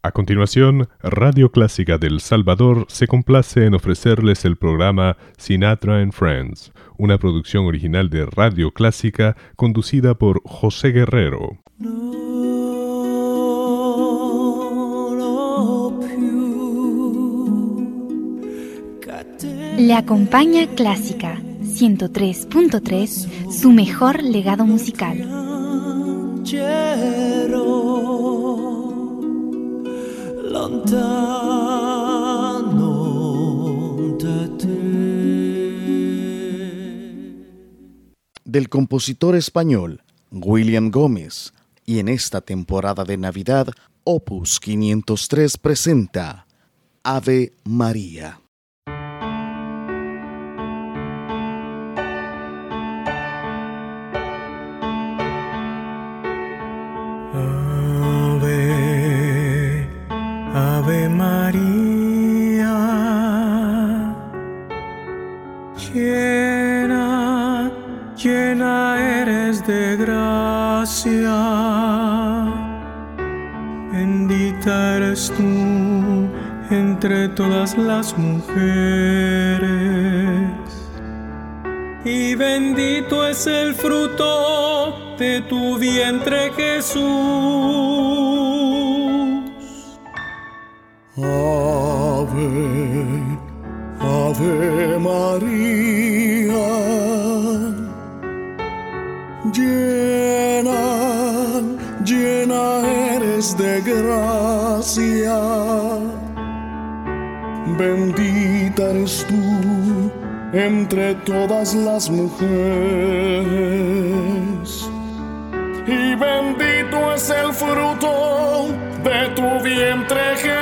A continuación, Radio Clásica del Salvador se complace en ofrecerles el programa Sinatra and Friends, una producción original de Radio Clásica conducida por José Guerrero. Le acompaña Clásica 103.3, su mejor legado musical. Del compositor español William Gómez y en esta temporada de Navidad Opus 503 presenta Ave María. Entre todas las mujeres. Y bendito es el fruto de tu vientre Jesús. Ave, Ave María, llena, llena eres de gracia bendita eres tú entre todas las mujeres. Y bendito es el fruto de tu vientre Jesús.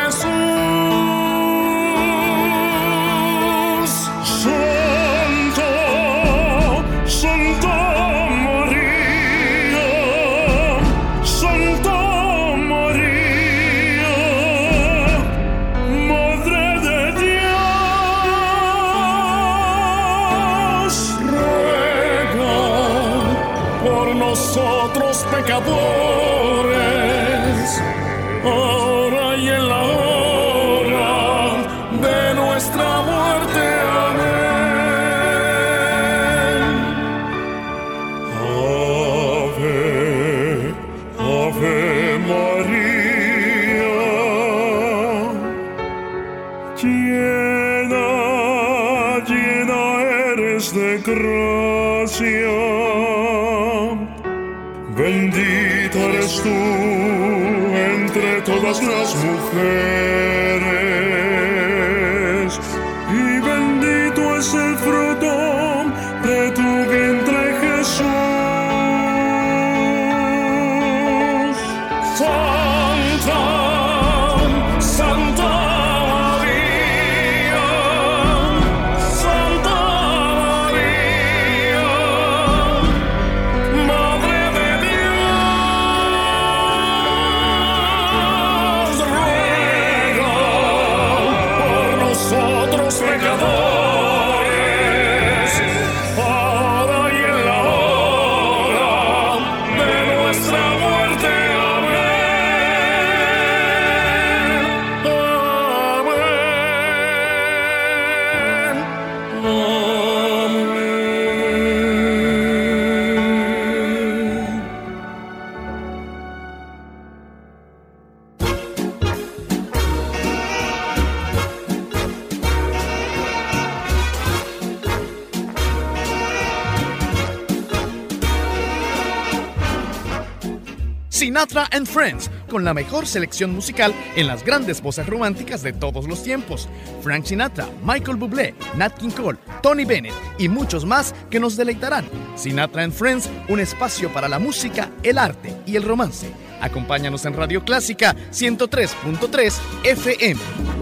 Sinatra and Friends, con la mejor selección musical en las grandes voces románticas de todos los tiempos. Frank Sinatra, Michael Bublé, Nat King Cole, Tony Bennett y muchos más que nos deleitarán. Sinatra and Friends, un espacio para la música, el arte y el romance. Acompáñanos en Radio Clásica 103.3 FM.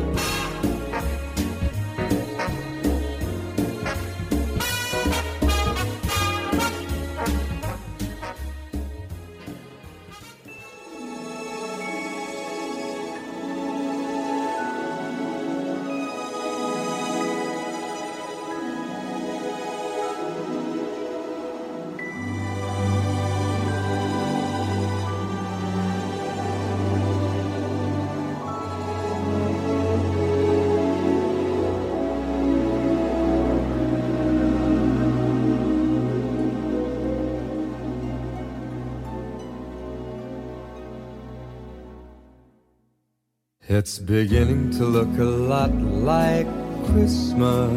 It's beginning to look a lot like Christmas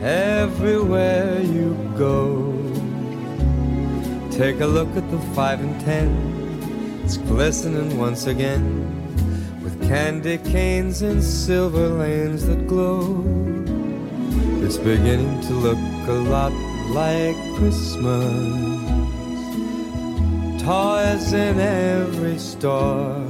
everywhere you go. Take a look at the five and ten, it's glistening once again with candy canes and silver lanes that glow. It's beginning to look a lot like Christmas. Toys in every store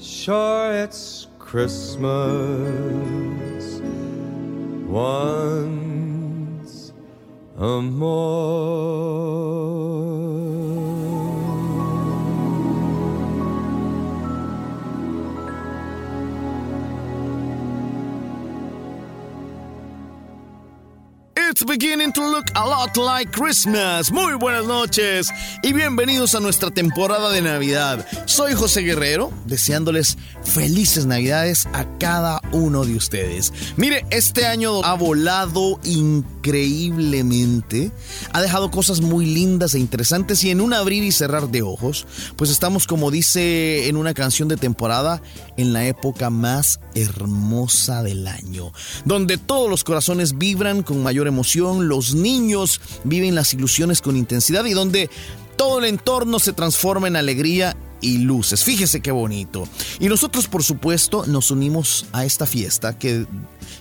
Sure, it's Christmas once a It's beginning to look a lot like Christmas. Muy buenas noches y bienvenidos a nuestra temporada de Navidad. Soy José Guerrero, deseándoles felices Navidades a cada uno de ustedes. Mire, este año ha volado increíblemente, ha dejado cosas muy lindas e interesantes y en un abrir y cerrar de ojos, pues estamos como dice en una canción de temporada, en la época más hermosa del año, donde todos los corazones vibran con mayor emoción los niños viven las ilusiones con intensidad y donde todo el entorno se transforma en alegría y luces. Fíjese qué bonito. Y nosotros, por supuesto, nos unimos a esta fiesta que,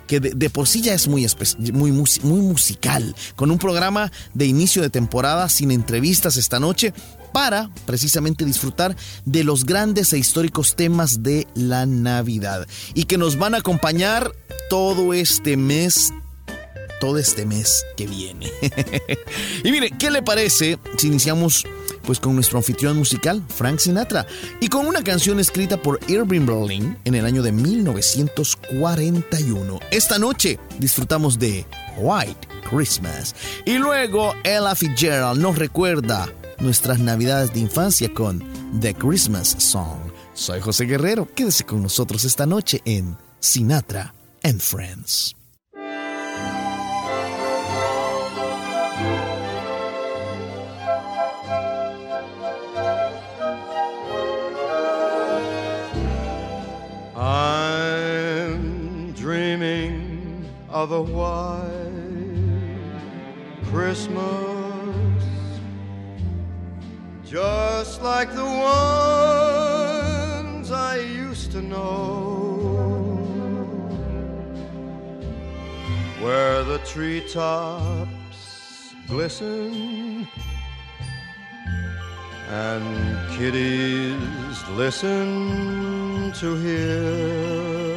que de, de, por sí ya es muy, muy, muy musical, con un programa de inicio de temporada sin entrevistas esta noche para precisamente disfrutar de los grandes e históricos temas de la Navidad y que nos van a acompañar todo este mes todo este mes que viene. y mire, ¿qué le parece si iniciamos pues con nuestro anfitrión musical, Frank Sinatra, y con una canción escrita por Irving Berlin en el año de 1941. Esta noche disfrutamos de White Christmas y luego Ella Fitzgerald nos recuerda nuestras navidades de infancia con The Christmas Song. Soy José Guerrero, quédese con nosotros esta noche en Sinatra and Friends. White Christmas, just like the ones I used to know, where the treetops glisten and kiddies listen to hear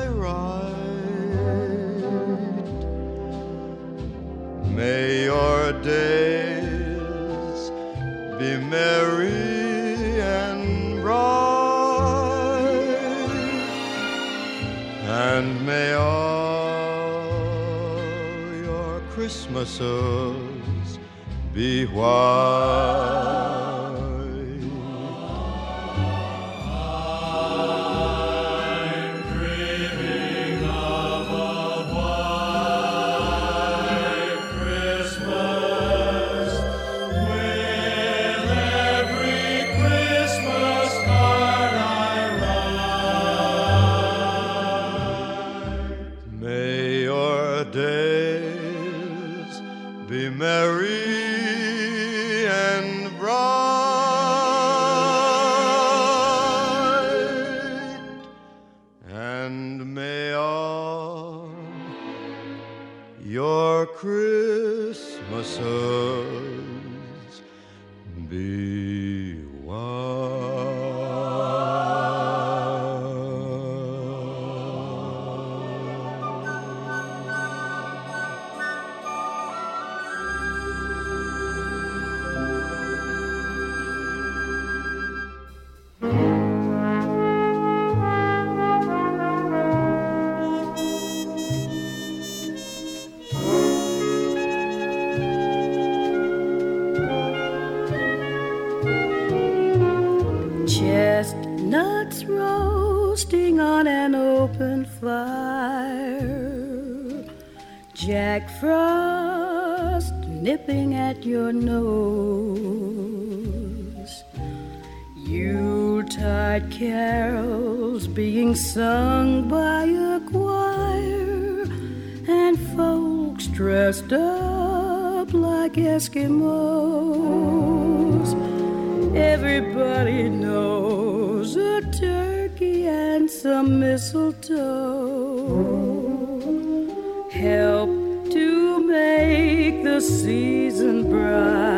May your days be merry and bright, and may all your Christmases be white. Being sung by a choir. And folks dressed up like Eskimos. Everybody knows a turkey and some mistletoe help to make the season bright.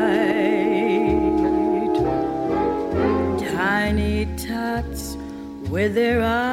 Tiny tots with their eyes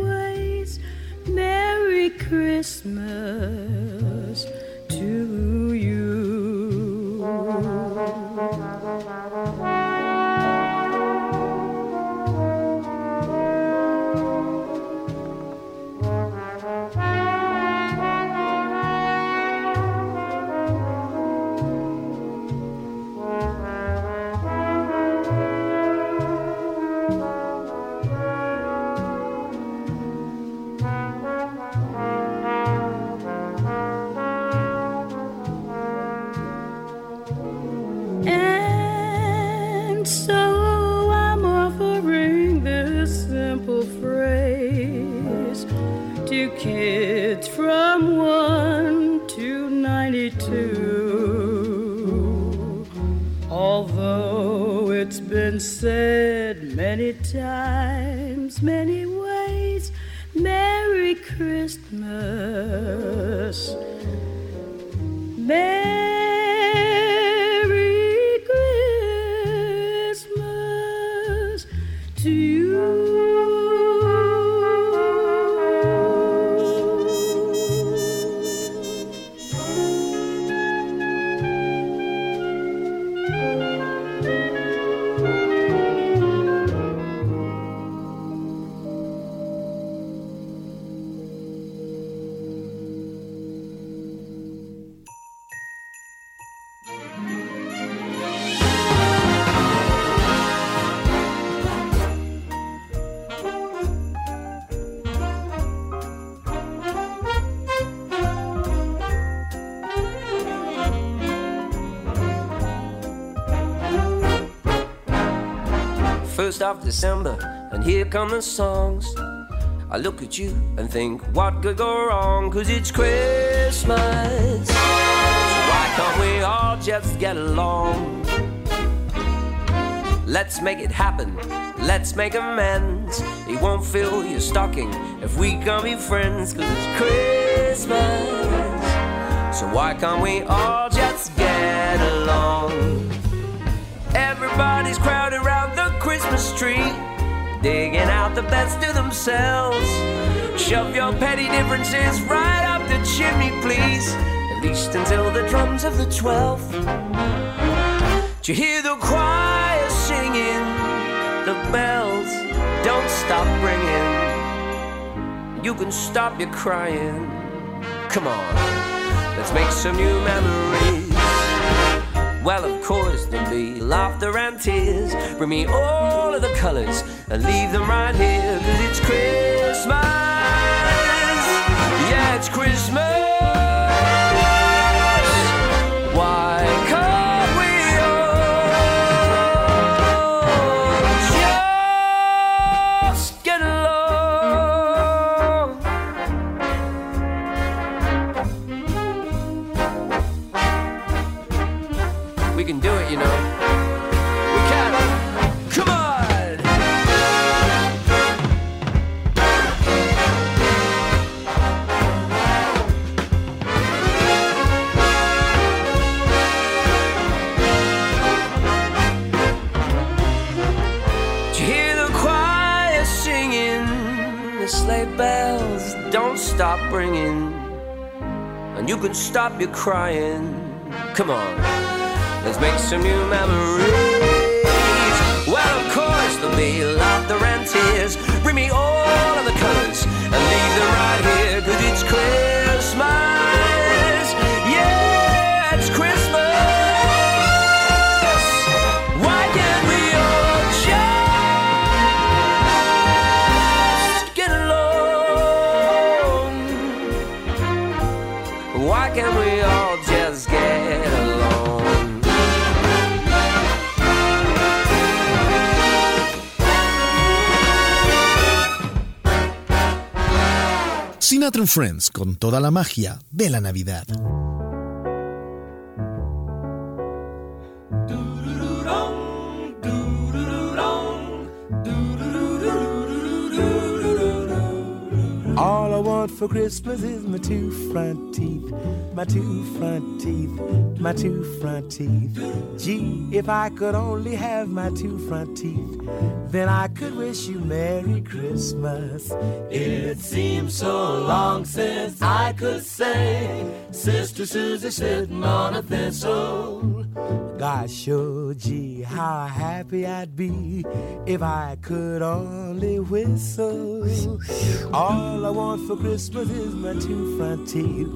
Christmas 1st of December, and here come the songs. I look at you and think, what could go wrong? Cause it's Christmas. So why can't we all just get along? Let's make it happen. Let's make amends. He won't fill your stocking if we can be friends. Cause it's Christmas. So why can't we all just get along? Everybody's crowded around Christmas tree digging out the best of themselves. Shove your petty differences right up the chimney, please. At least until the drums of the 12th. Do you hear the choir singing? The bells don't stop ringing. You can stop your crying. Come on, let's make some new memories. Well, of course, there'll be laughter and tears. Bring me all of the colors and leave them right here. Cause it's Christmas. Yeah, it's Christmas. And you can stop your crying. Come on. Let's make some new memories. Well, of course, there'll be laughter and. Bring me all of the colors and leave them right here, cause it's Christmas. Sinatra Friends con toda la magia de la Navidad. Want for Christmas is my two front teeth, my two front teeth, my two front teeth. Gee, if I could only have my two front teeth, then I could wish you Merry Christmas. It seems so long since I could say, Sister Susie sitting on a thistle. Gosh, oh gee, how happy I'd be if I could only whistle. All I want for Christmas is my two front teeth,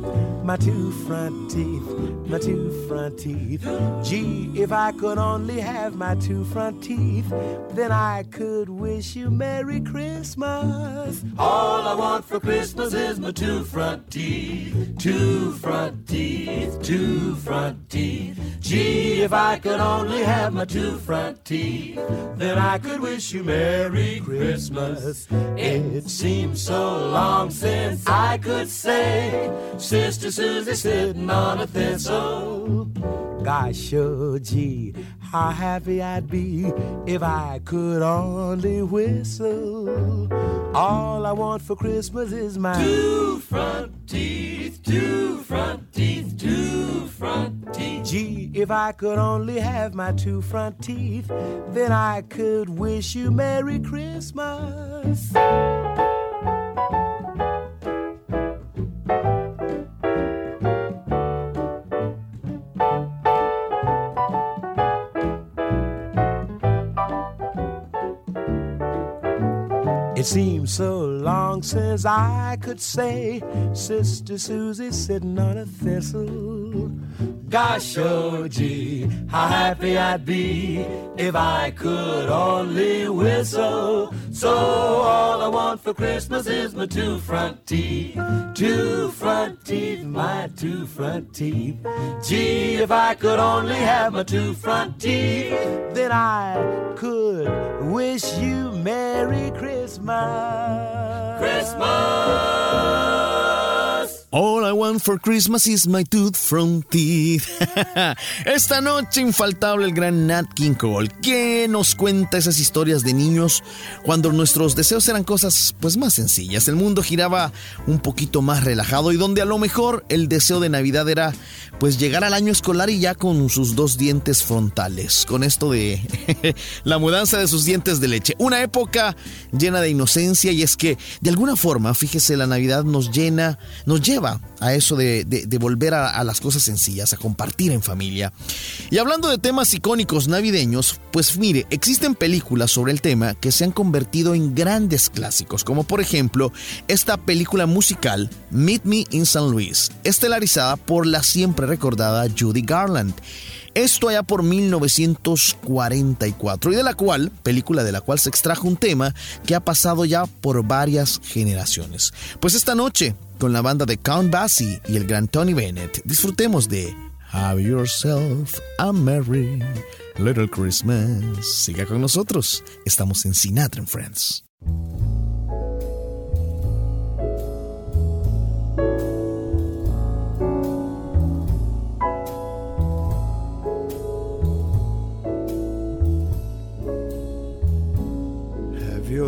my two front teeth, my two front teeth. Gee, if I could only have my two front teeth, then I could wish you Merry Christmas. All I want for Christmas is my two front teeth, two front teeth, two front teeth. Gee, if I could only have my two front teeth, then I could wish you Merry Christmas. It seems so long since I could say, Sister Susie sitting on a thistle. Gosh, oh gee, how happy I'd be if I could only whistle. All I want for Christmas is my two front teeth, two front teeth, two front teeth. Gee, if I could only have my two front teeth, then I could wish you Merry Christmas. It seems so long since I could say, Sister Susie sitting on a thistle. Gosh, oh gee, how happy I'd be if I could only whistle. So all I want for Christmas is my two front teeth, two front teeth, my two front teeth. Gee, if I could only have my two front teeth, then I could wish you Merry Christmas. Christmas. All I want for Christmas is my tooth from teeth. Esta noche infaltable el gran Nat King Cole, que nos cuenta esas historias de niños cuando nuestros deseos eran cosas pues más sencillas. El mundo giraba un poquito más relajado y donde a lo mejor el deseo de Navidad era pues llegar al año escolar y ya con sus dos dientes frontales, con esto de la mudanza de sus dientes de leche. Una época llena de inocencia y es que de alguna forma, fíjese, la Navidad nos llena, nos lleva a eso de, volver a, las cosas sencillas, a compartir en familia. Y hablando de temas icónicos navideños, pues mire, existen películas sobre el tema que se han convertido en grandes clásicos, como por ejemplo esta película musical Meet Me in St. Louis, estelarizada por la siempre recordada Judy Garland. Esto allá por 1944 y de la cual, película de la cual se extrajo un tema que ha pasado ya por varias generaciones. Pues esta noche, con la banda de Count Basie y el gran Tony Bennett, disfrutemos de Have Yourself a Merry Little Christmas. Siga con nosotros, estamos en Sinatra and Friends.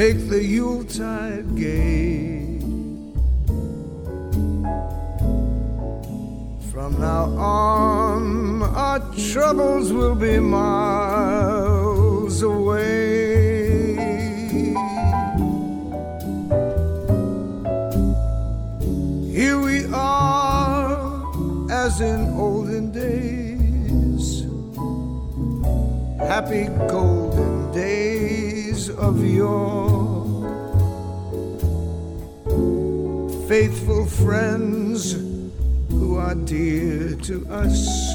make the Yuletide gay. From now on, our troubles will be miles away. Here we are, as in olden days, happy golden days of yore. Faithful friends who are dear to us.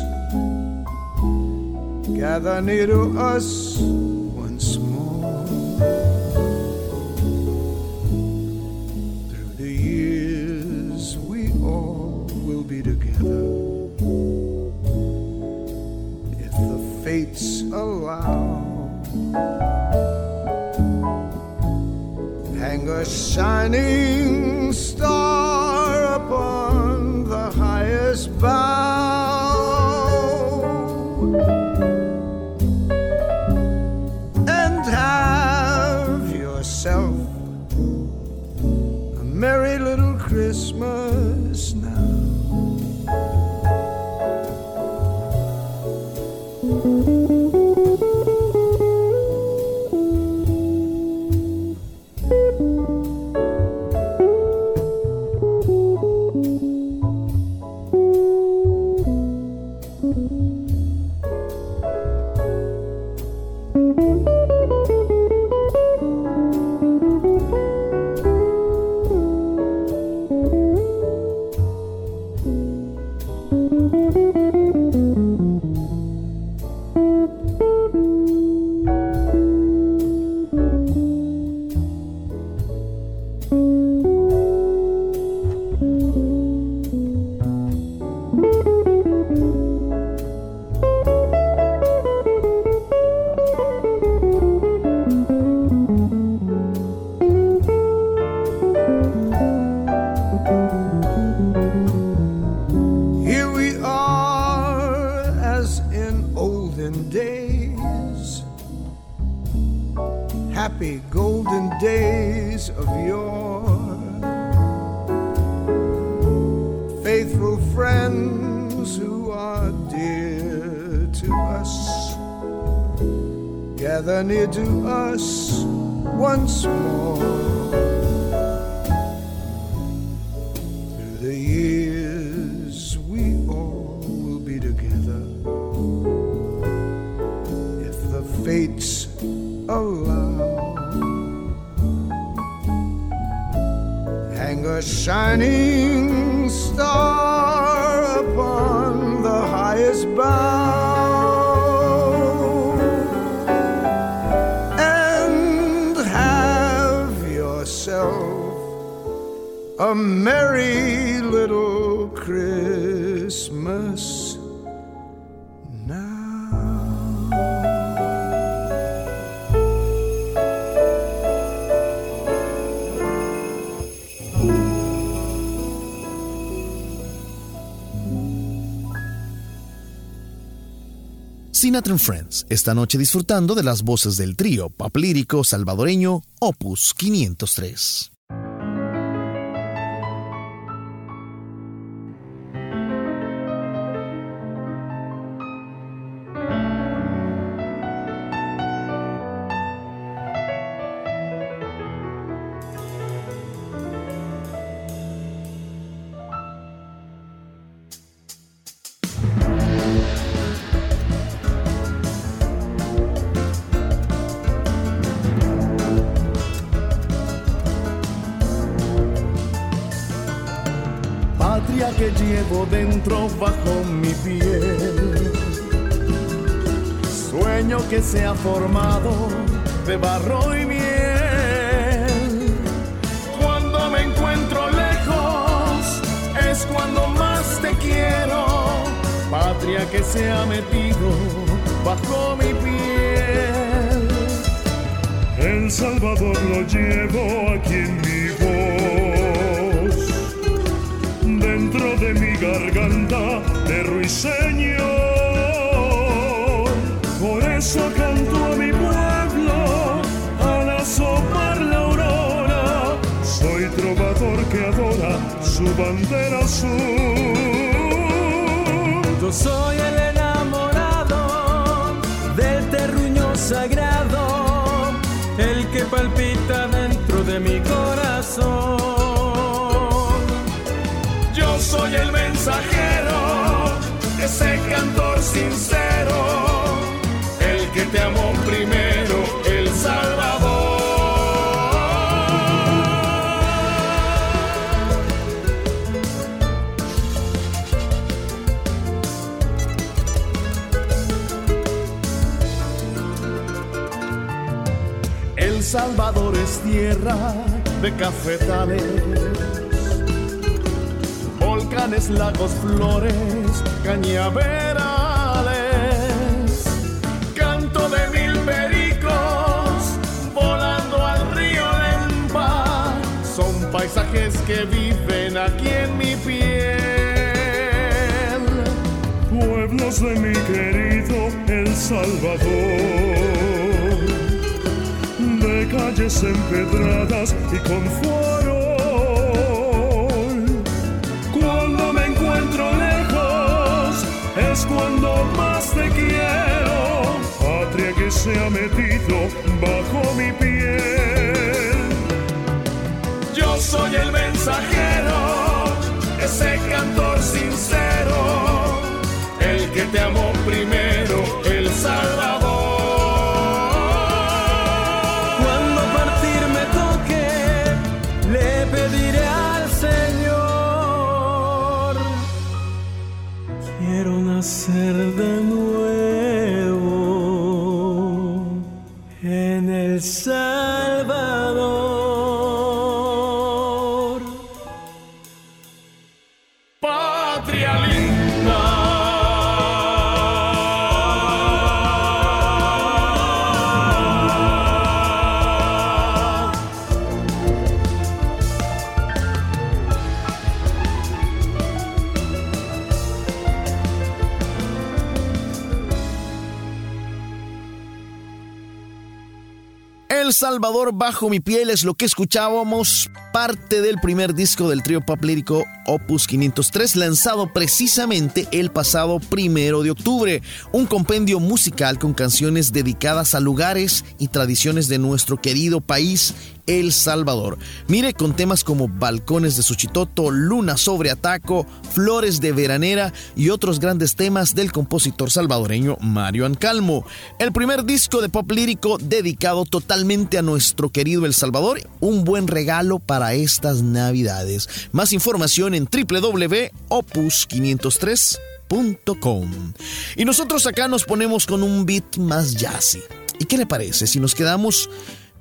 Gather near to us And Friends, esta noche disfrutando de las voces del trío pop salvadoreño Opus 503. Aquí en mi voz dentro de mi garganta de ruiseñor. Por eso canto a mi pueblo al asomar la aurora. Soy trovador que adora su bandera azul. Yo soy mensajero, ese cantor sincero, el que te amó primero, el Salvador. El Salvador es tierra de cafetales volcanes, lagos, flores, cañaverales. Canto de mil pericos volando al río Lempa. Son paisajes que viven aquí en mi piel. Pueblos de mi querido El Salvador, de calles empedradas y con farol. Se ha metido bajo mi piel. Yo soy el mensajero, ese cantor Salvador bajo mi piel es lo que escuchábamos, parte del primer disco del trío pop lírico Opus 503, lanzado precisamente el pasado primero de octubre. Un compendio musical con canciones dedicadas a lugares y tradiciones de nuestro querido país el Salvador. Mire con temas como Balcones de Suchitoto, Luna sobre Ataco, Flores de Veranera y otros grandes temas del compositor salvadoreño Mario Ancalmo. El primer disco de pop lírico dedicado totalmente a nuestro querido El Salvador, un buen regalo para estas Navidades. Más información en www.opus503.com. Y nosotros acá nos ponemos con un beat más jazzy. ¿Y qué le parece si nos quedamos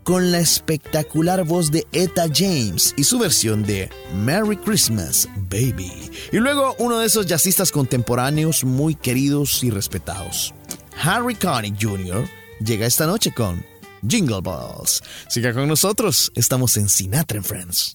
con la espectacular voz de Etta James y su versión de Merry Christmas, Baby. Y luego uno de esos jazzistas contemporáneos muy queridos y respetados. Harry Connick Jr. llega esta noche con Jingle Balls. Siga con nosotros, estamos en Sinatra and Friends.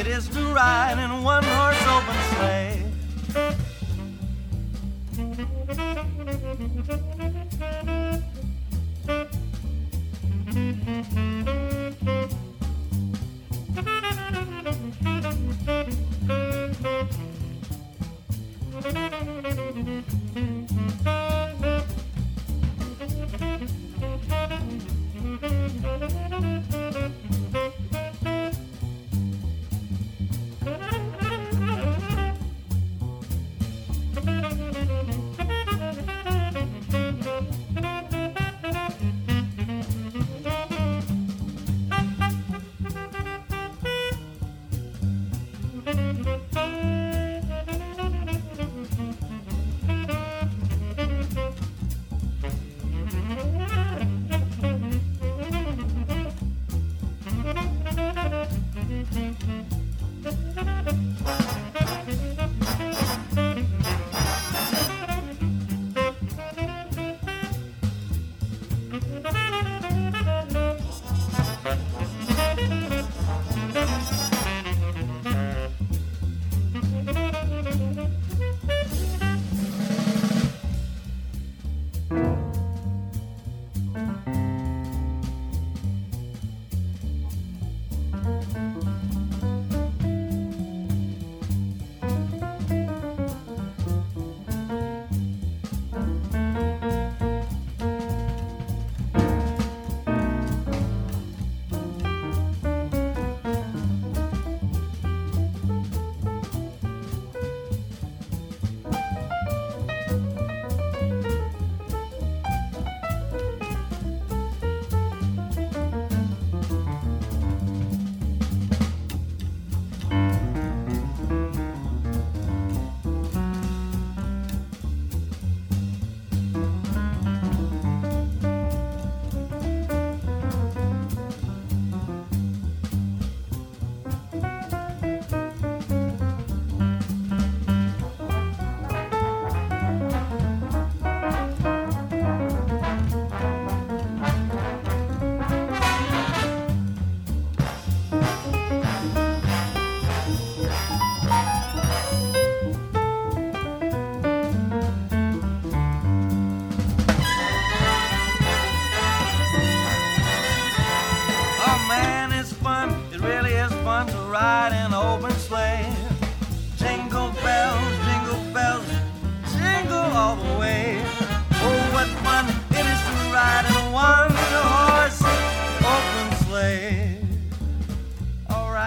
it is to ride in one horse open sleigh.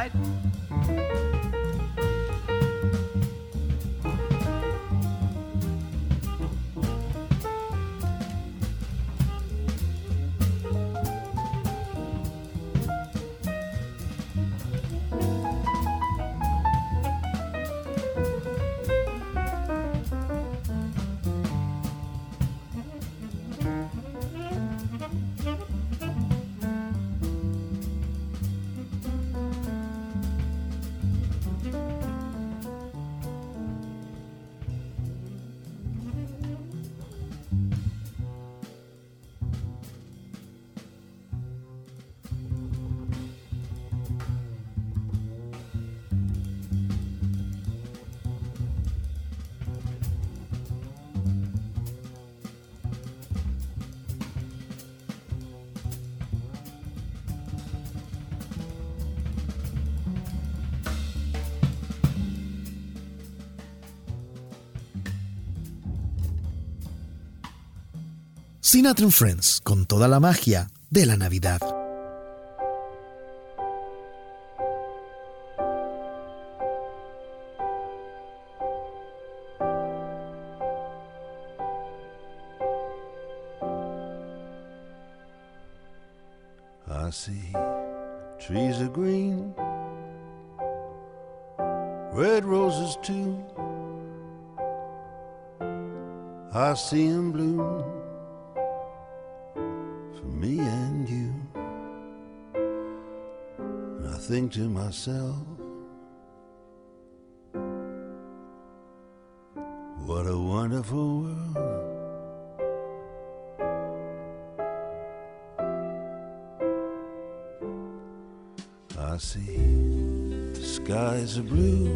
side. Sinatra Friends, con toda la magia de la Navidad. Skies are blue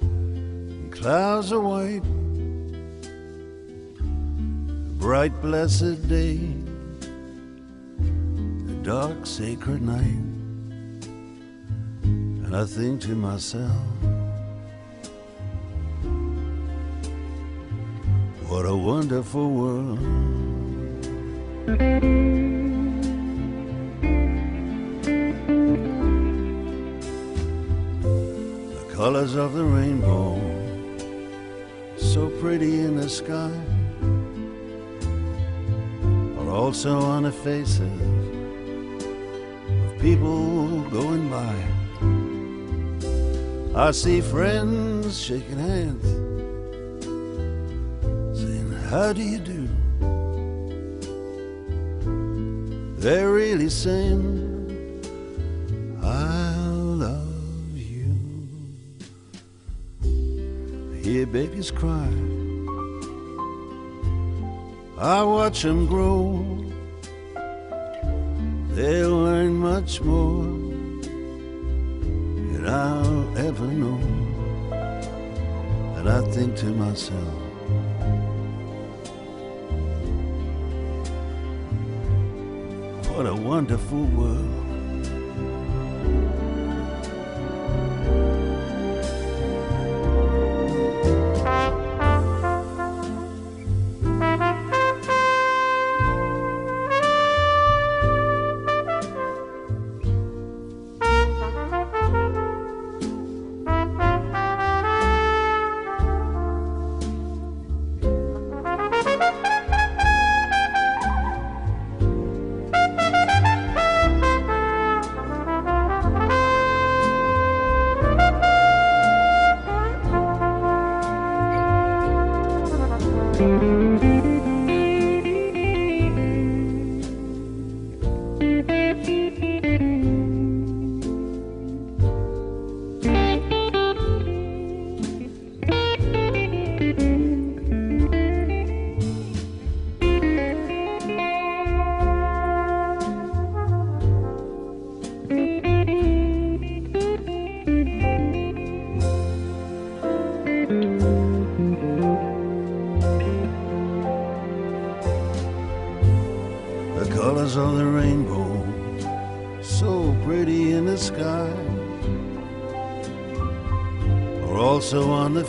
and clouds are white. A bright, blessed day, a dark, sacred night. And I think to myself, what a wonderful world. Colors of the rainbow, so pretty in the sky, are also on the faces of people going by. I see friends shaking hands, saying, How do you do? They're really saying, babies cry. I watch them grow. They'll learn much more than I'll ever know. And I think to myself, what a wonderful world.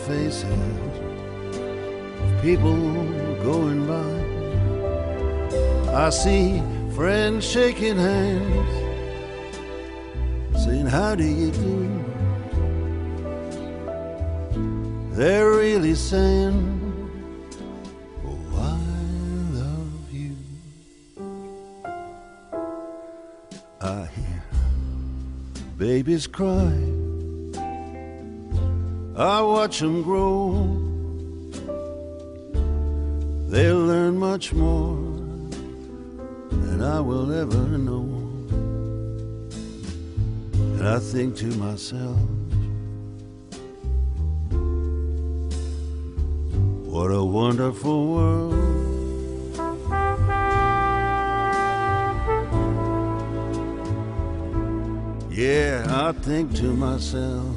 Faces of people going by. I see friends shaking hands, saying, How do you do? They're really saying, Oh, I love you. I hear babies cry. Watch them grow. They'll learn much more than I will ever know. And I think to myself, what a wonderful world. Yeah, I think to myself,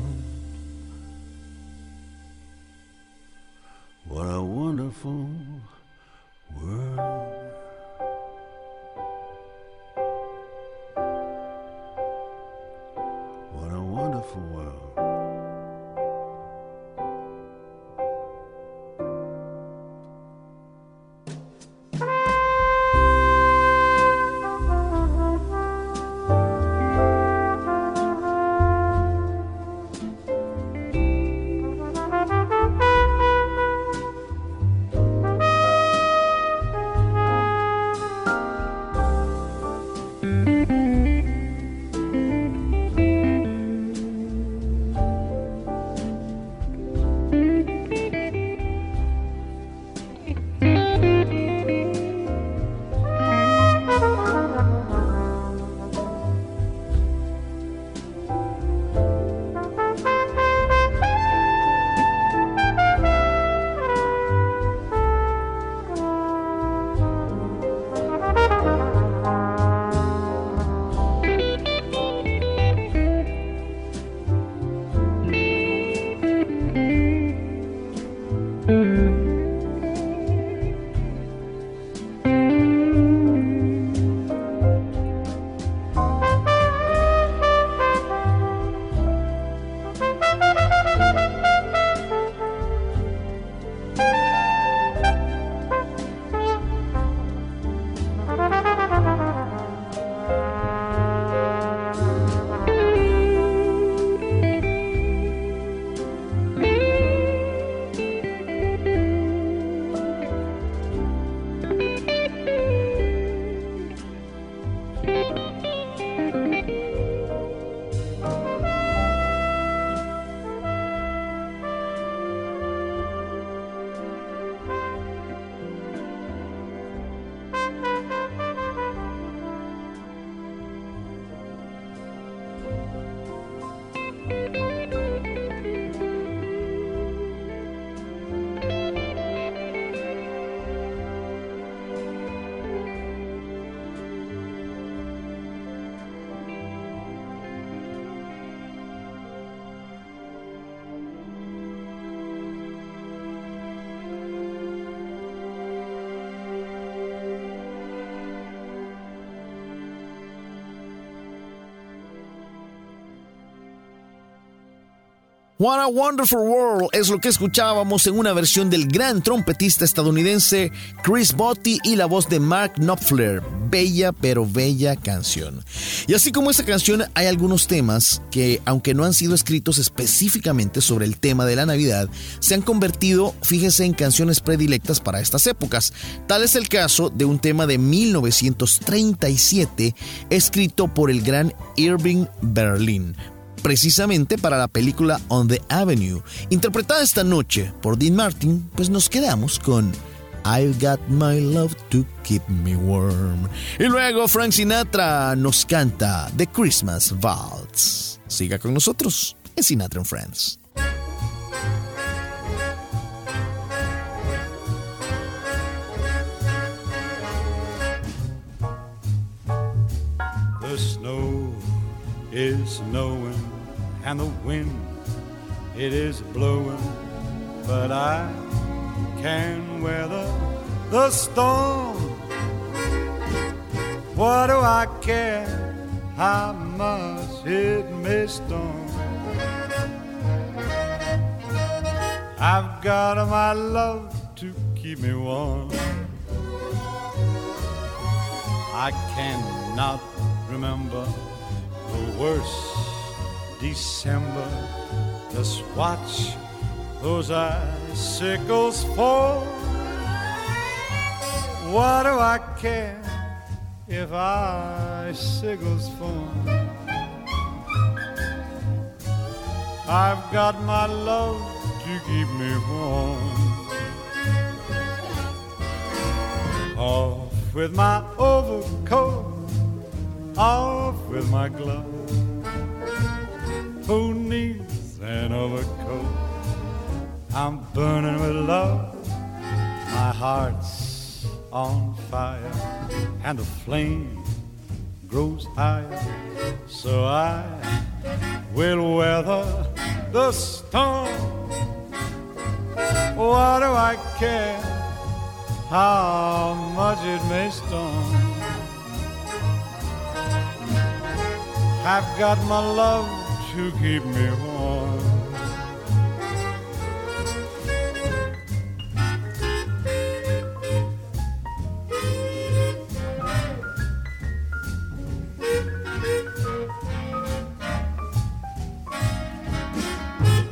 What a Wonderful World es lo que escuchábamos en una versión del gran trompetista estadounidense Chris Botti y la voz de Mark Knopfler. Bella pero bella canción. Y así como esta canción, hay algunos temas que, aunque no han sido escritos específicamente sobre el tema de la Navidad, se han convertido, fíjese, en canciones predilectas para estas épocas. Tal es el caso de un tema de 1937 escrito por el gran Irving Berlin precisamente para la película On the Avenue. Interpretada esta noche por Dean Martin, pues nos quedamos con I've Got My Love to Keep Me Warm. Y luego Frank Sinatra nos canta The Christmas Waltz. Siga con nosotros en Sinatra and Friends. The snow is snowing and the wind it is blowing, but I can weather the storm. What do I care how much it may storm? I've got my love to keep me warm. I cannot remember the worst December. Just watch those icicles fall. What do I care if icicles fall? I've got my love to keep me warm. Off with my overcoat, off with my gloves who needs an overcoat? I'm burning with love, my heart's on fire, and the flame grows higher. So I will weather the storm. What do I care how much it may storm? I've got my love to keep me warm.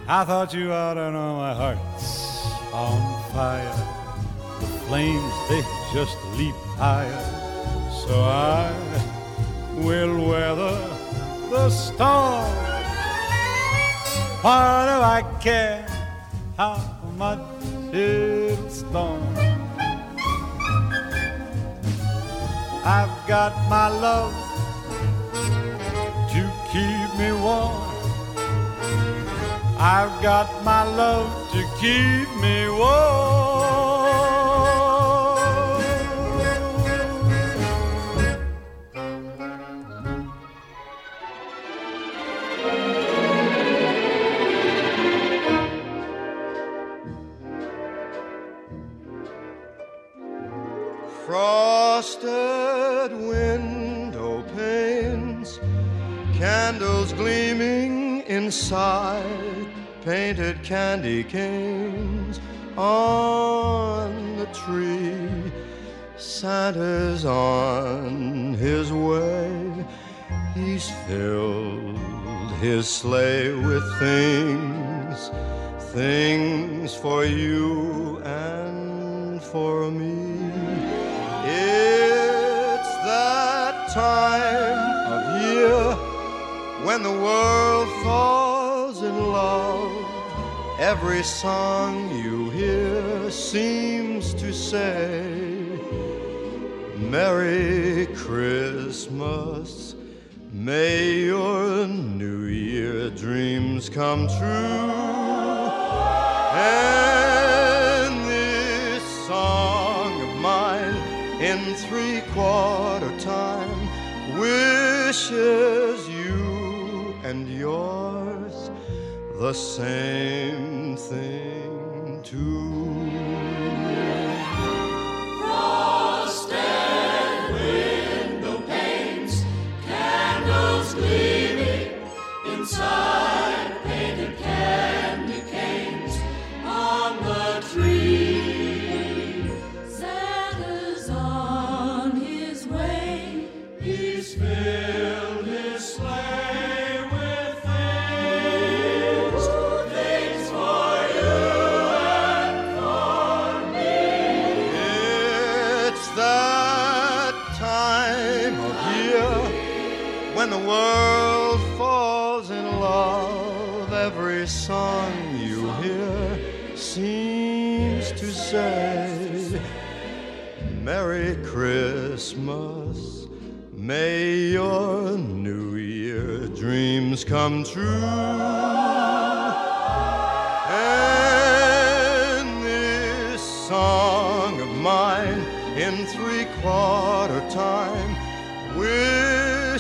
I thought you ought to know my heart's on fire. The flames, they just leap higher. So I will weather the storm. What do I care how much it's storm? I've got my love to keep me warm. I've got my love to keep me warm. Painted candy canes on the tree. Santa's on his way. He's filled his sleigh with things, things for you and for me. It's that time of year when the world Every song you hear seems to say, Merry Christmas. May your New Year dreams come true. And this song of mine in three quarter time wishes you and yours the same when the world falls in love. Every song you hear seems to say, Merry Christmas. May your New Year dreams come true. And this song of mine in three quarter time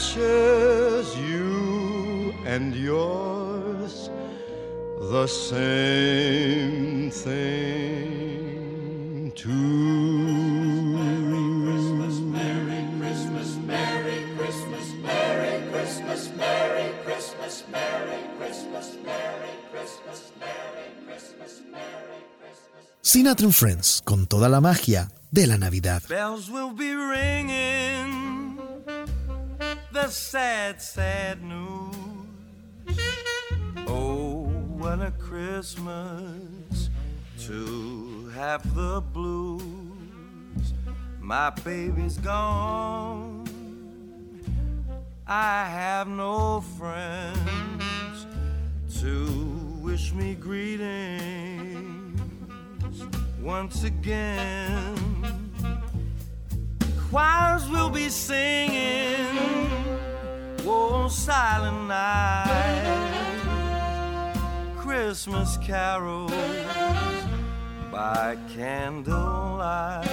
wishes you and yours the same thing too. Merry Christmas, Merry Christmas, Merry Christmas, Merry Christmas, Merry Christmas, Merry Christmas, Merry Christmas, Merry Christmas. Sinatra and Friends, con toda la magia de la Navidad. Bells will be ringing the sad, sad news. Oh, what a Christmas to have the blues. My baby's gone. I have no friends to wish me greetings once again. Choirs will be singing, oh, silent night, Christmas carols by candlelight.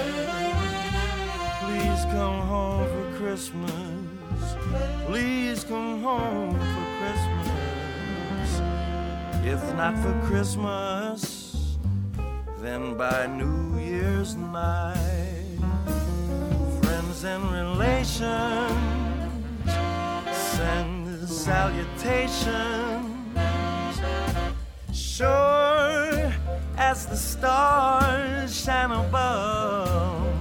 Please come home for Christmas. Please come home for Christmas. If not for Christmas, then by New Year's night, friends and relations send salutations. Sure as the stars shine above,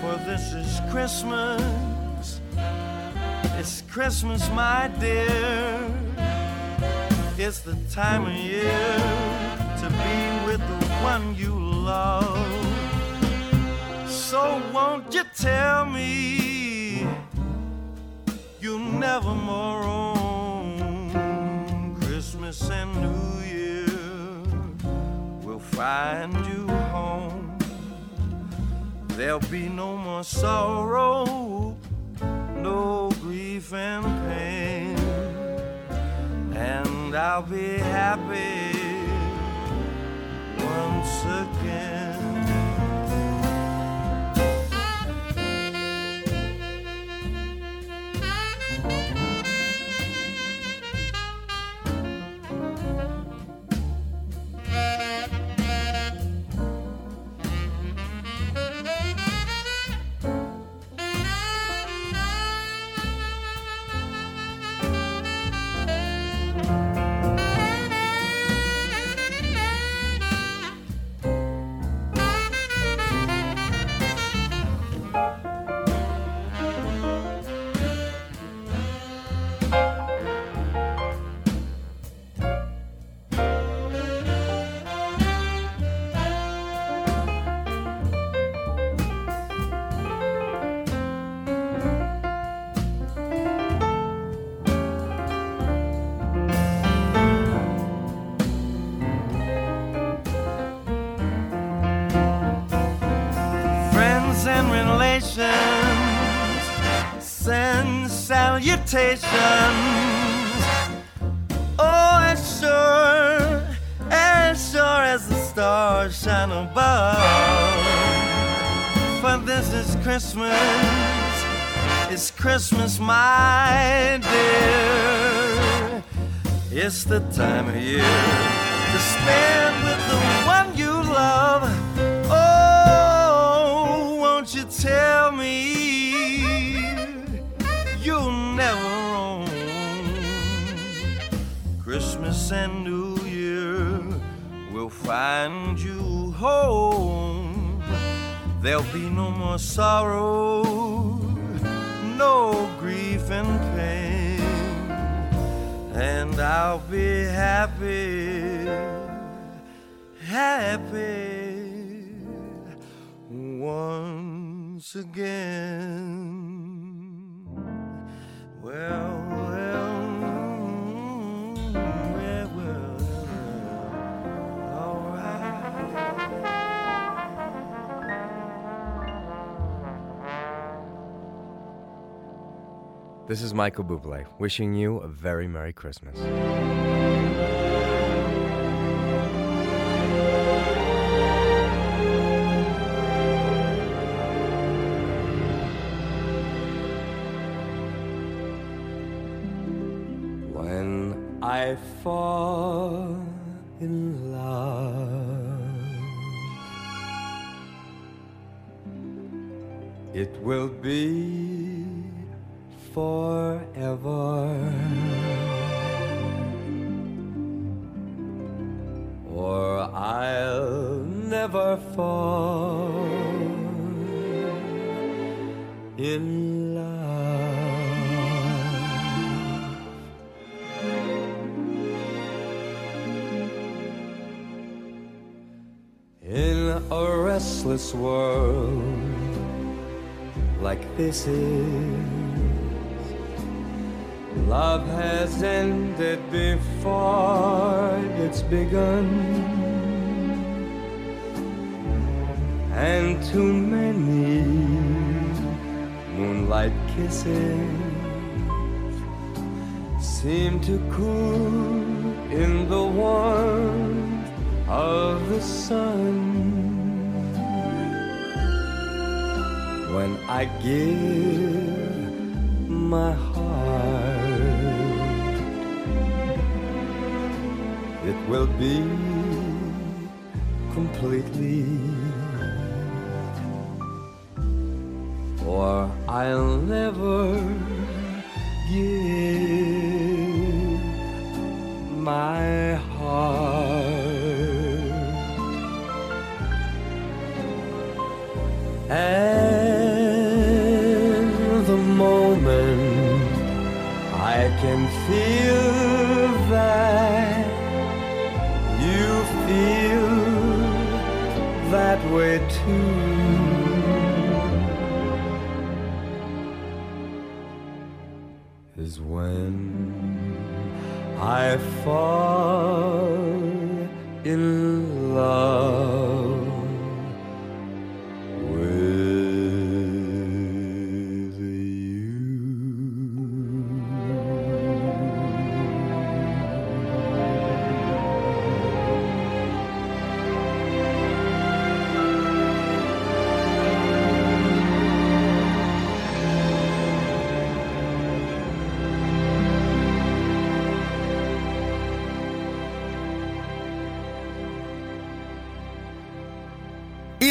for this is Christmas. It's Christmas, my dear. It's the time of year to be with the one you love. So won't you tell me you'll never more roam? Christmas and New Year will find you home. There'll be no more sorrow, no grief and pain, and I'll be happy once again. Salutations. Oh, as sure, as sure as the stars shine above. For this is Christmas, it's Christmas, my dear. It's the time of year to spend with the one you love. Oh, won't you tell me Christmas and New Year will find you home. There'll be no more sorrow, no grief and pain and I'll be happy, happy once again. Well, This is Michael Bublé wishing you a very Merry Christmas. When I fall in love, it will be forever. Or I'll never fall in love. In a restless world like this is. Love has ended before it's begun, and too many moonlight kisses seem to cool in the warmth of the sun. When I give my will be completely. Or I'll never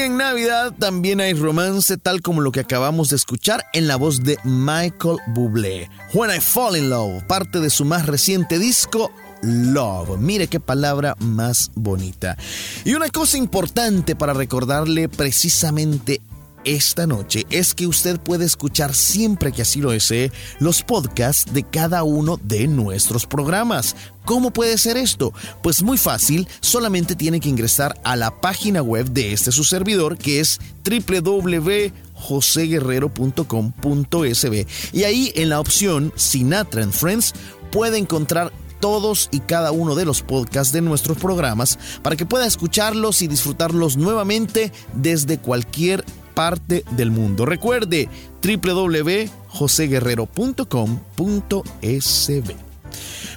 en Navidad también hay romance tal como lo que acabamos de escuchar en la voz de Michael Bublé. When I Fall in Love, parte de su más reciente disco Love. Mire qué palabra más bonita. Y una cosa importante para recordarle precisamente esta noche es que usted puede escuchar siempre que así lo desee los podcasts de cada uno de nuestros programas. ¿Cómo puede ser esto? Pues muy fácil, solamente tiene que ingresar a la página web de este su servidor que es www.joseguerrero.com.sb y ahí en la opción Sinatra and Friends puede encontrar todos y cada uno de los podcasts de nuestros programas para que pueda escucharlos y disfrutarlos nuevamente desde cualquier parte del mundo. Recuerde www.joseguerrero.com.sb.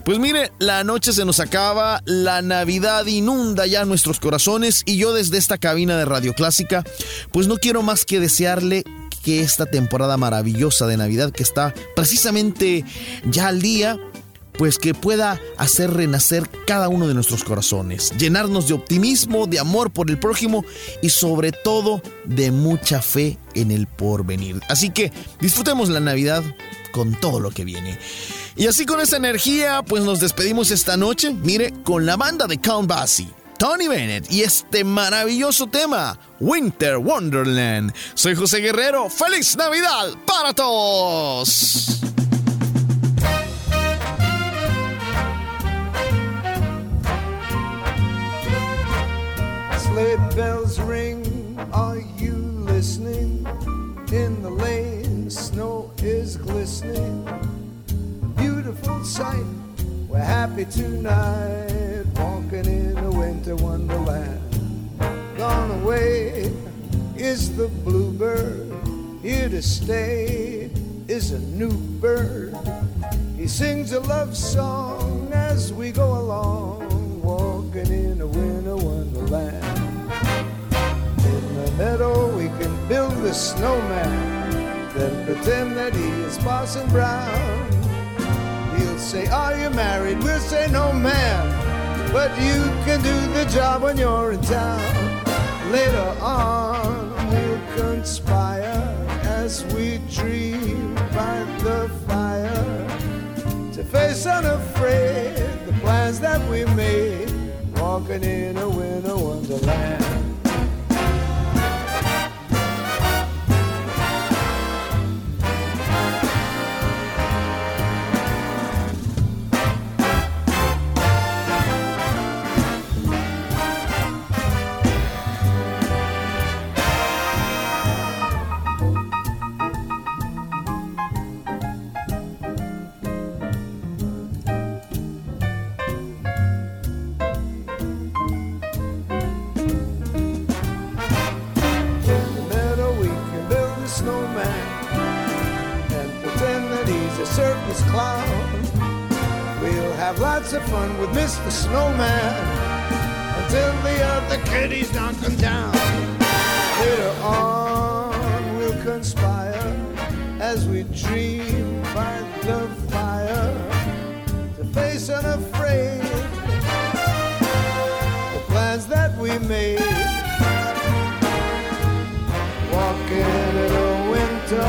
Pues mire, la noche se nos acaba, la Navidad inunda ya nuestros corazones y yo desde esta cabina de Radio Clásica, pues no quiero más que desearle que esta temporada maravillosa de Navidad que está precisamente ya al día, pues que pueda hacer renacer cada uno de nuestros corazones, llenarnos de optimismo, de amor por el prójimo y sobre todo de mucha fe en el porvenir. Así que disfrutemos la Navidad con todo lo que viene. Y así con esa energía, pues nos despedimos esta noche, mire, con la banda de Count Basie. Tony Bennett y este maravilloso tema, Winter Wonderland. Soy José Guerrero, feliz Navidad para todos. Sleigh bells ring, are you listening? In the lane, snow is glistening. Beautiful sight, we're happy tonight, walking in a winter wonderland. Gone away is the bluebird, here to stay is a new bird. He sings a love song as we go along, walking in a winter meadow, we can build a snowman, then pretend that he is Parson Brown. He'll say, Are you married? We'll say, No, ma'am. But you can do the job when you're in town. Later on, we'll conspire as we dream by the fire to face unafraid the plans that we made, walking in a winter wonderland. Clown. We'll have lots of fun with Mr. Snowman until the other kitties knock him down. Later on, we'll conspire as we dream by the fire to face unafraid the plans that we made. Walking in a winter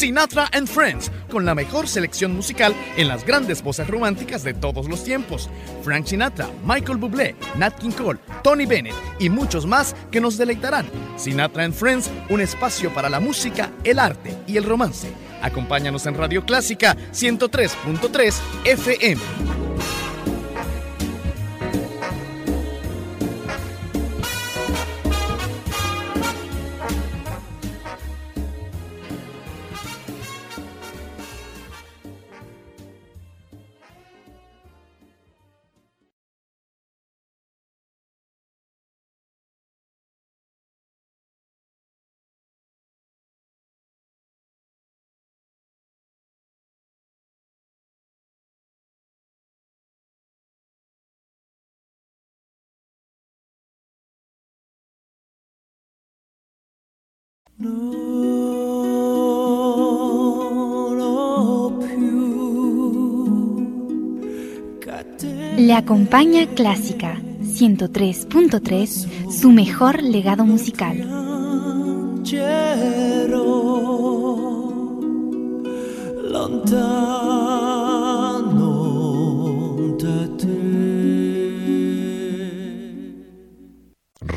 Sinatra and Friends, con la mejor selección musical en las grandes voces románticas de todos los tiempos. Frank Sinatra, Michael Bublé, Nat King Cole, Tony Bennett y muchos más que nos deleitarán. Sinatra and Friends, un espacio para la música, el arte y el romance. Acompáñanos en Radio Clásica 103.3 FM. Le acompaña Clásica 103.3, su mejor legado musical.